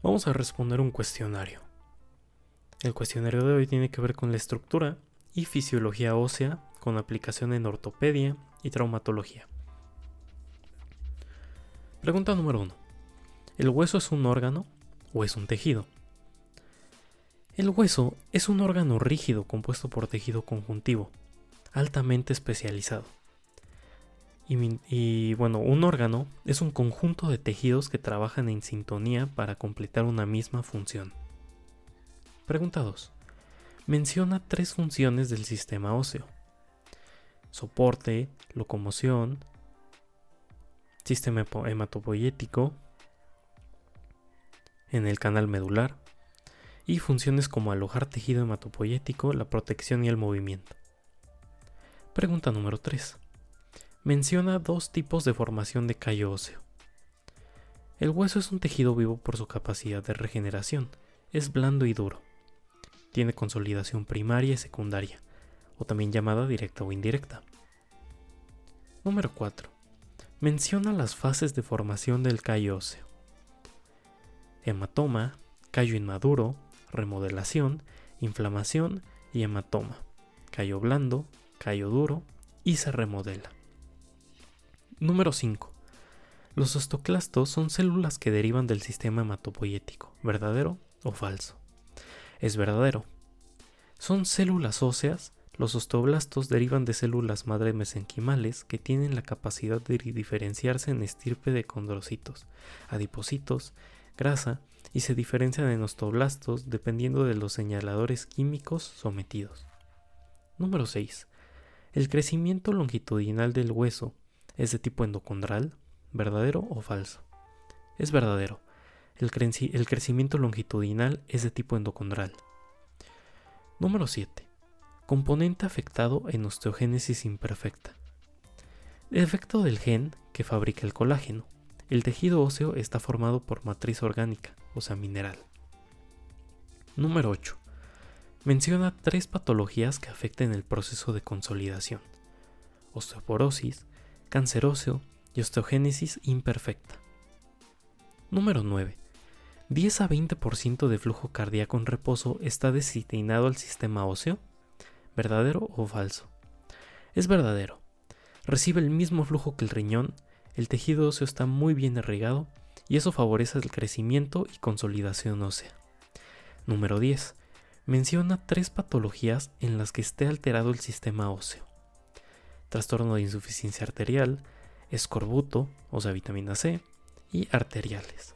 Vamos a responder un cuestionario. El cuestionario de hoy tiene que ver con la estructura y fisiología ósea con aplicación en ortopedia y traumatología. Pregunta número 1. ¿El hueso es un órgano o es un tejido? El hueso es un órgano rígido compuesto por tejido conjuntivo, altamente especializado. Y, bueno, un órgano es un conjunto de tejidos que trabajan en sintonía para completar una misma función. Pregunta 2. Menciona tres funciones del sistema óseo. Soporte, locomoción, sistema hematopoyético en el canal medular y funciones como alojar tejido hematopoyético, la protección y el movimiento. Pregunta número 3 menciona dos tipos de formación de callo óseo. El hueso es un tejido vivo por su capacidad de regeneración, es blando y duro. Tiene consolidación primaria y secundaria, o también llamada directa o indirecta. Número 4. Menciona las fases de formación del callo óseo. Hematoma, callo inmaduro, remodelación, inflamación y hematoma. Callo blando, callo duro y se remodela. Número 5. Los osteoclastos son células que derivan del sistema hematopoyético, ¿verdadero o falso? Es verdadero. Son células óseas. Los osteoblastos derivan de células madre mesenquimales que tienen la capacidad de diferenciarse en estirpe de condrocitos, adipocitos, grasa y se diferencian en osteoblastos dependiendo de los señaladores químicos sometidos. Número 6. El crecimiento longitudinal del hueso ¿Es de tipo endocondral? ¿Verdadero o falso? Es verdadero. El, crecimiento longitudinal es de tipo endocondral. Número 7. Componente afectado en osteogénesis imperfecta. Efecto del gen que fabrica el colágeno. El tejido óseo está formado por matriz orgánica, o sea, mineral. Número 8. Menciona tres patologías que afecten el proceso de consolidación. Osteoporosis, cáncer óseo y osteogénesis imperfecta. Número 9. 10 a 20% de flujo cardíaco en reposo está destinado al sistema óseo. ¿Verdadero o falso? Es verdadero. Recibe el mismo flujo que el riñón, el tejido óseo está muy bien irrigado y eso favorece el crecimiento y consolidación ósea. Número 10. Menciona tres patologías en las que esté alterado el sistema óseo trastorno de insuficiencia arterial, escorbuto, o sea, vitamina C, y arteriales.